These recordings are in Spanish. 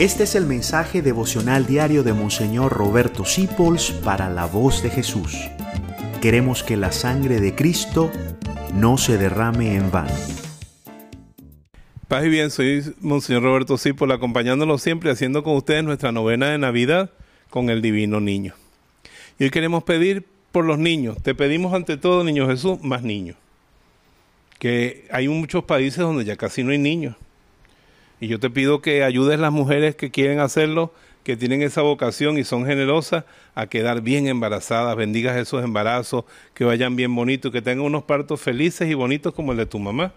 Este es el mensaje devocional diario de Monseñor Roberto Sipols para la voz de Jesús. Queremos que la sangre de Cristo no se derrame en vano. Paz y bien, soy Monseñor Roberto Sipols, acompañándolo siempre, haciendo con ustedes nuestra novena de Navidad con el Divino Niño. Y hoy queremos pedir por los niños. Te pedimos ante todo, Niño Jesús, más niños. Que hay muchos países donde ya casi no hay niños y yo te pido que ayudes las mujeres que quieren hacerlo, que tienen esa vocación y son generosas, a quedar bien embarazadas. Bendigas esos embarazos, que vayan bien bonitos, que tengan unos partos felices y bonitos como el de tu mamá,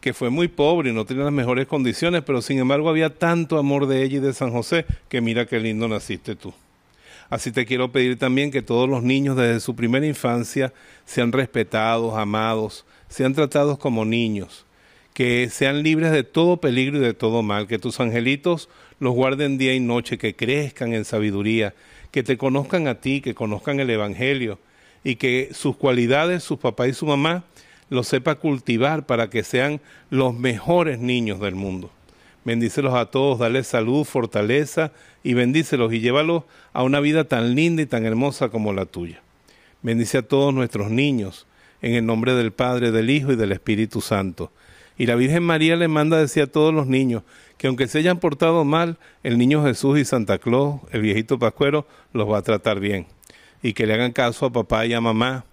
que fue muy pobre y no tenía las mejores condiciones, pero sin embargo había tanto amor de ella y de San José, que mira qué lindo naciste tú. Así te quiero pedir también que todos los niños desde su primera infancia sean respetados, amados, sean tratados como niños que sean libres de todo peligro y de todo mal, que tus angelitos los guarden día y noche, que crezcan en sabiduría, que te conozcan a ti, que conozcan el Evangelio y que sus cualidades, su papá y su mamá, los sepa cultivar para que sean los mejores niños del mundo. Bendícelos a todos, dale salud, fortaleza y bendícelos y llévalos a una vida tan linda y tan hermosa como la tuya. Bendice a todos nuestros niños, en el nombre del Padre, del Hijo y del Espíritu Santo. Y la Virgen María le manda decir a todos los niños que aunque se hayan portado mal, el niño Jesús y Santa Claus, el viejito Pascuero, los va a tratar bien. Y que le hagan caso a papá y a mamá,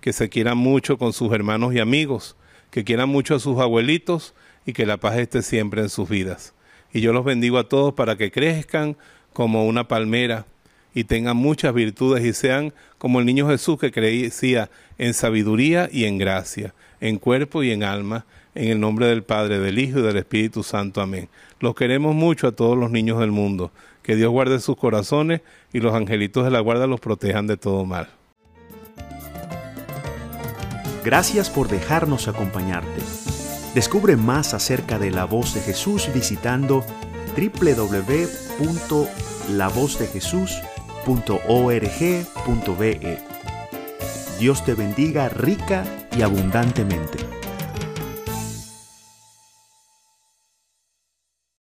que se quieran mucho con sus hermanos y amigos, que quieran mucho a sus abuelitos y que la paz esté siempre en sus vidas. Y yo los bendigo a todos para que crezcan como una palmera y tengan muchas virtudes y sean como el niño Jesús que crecía en sabiduría y en gracia, en cuerpo y en alma, en el nombre del Padre, del Hijo y del Espíritu Santo. Amén. Los queremos mucho a todos los niños del mundo. Que Dios guarde sus corazones y los angelitos de la guarda los protejan de todo mal. Gracias por dejarnos acompañarte. Descubre más acerca de la voz de Jesús visitando www.lavozdejesús.org.be. Dios te bendiga rica y abundantemente.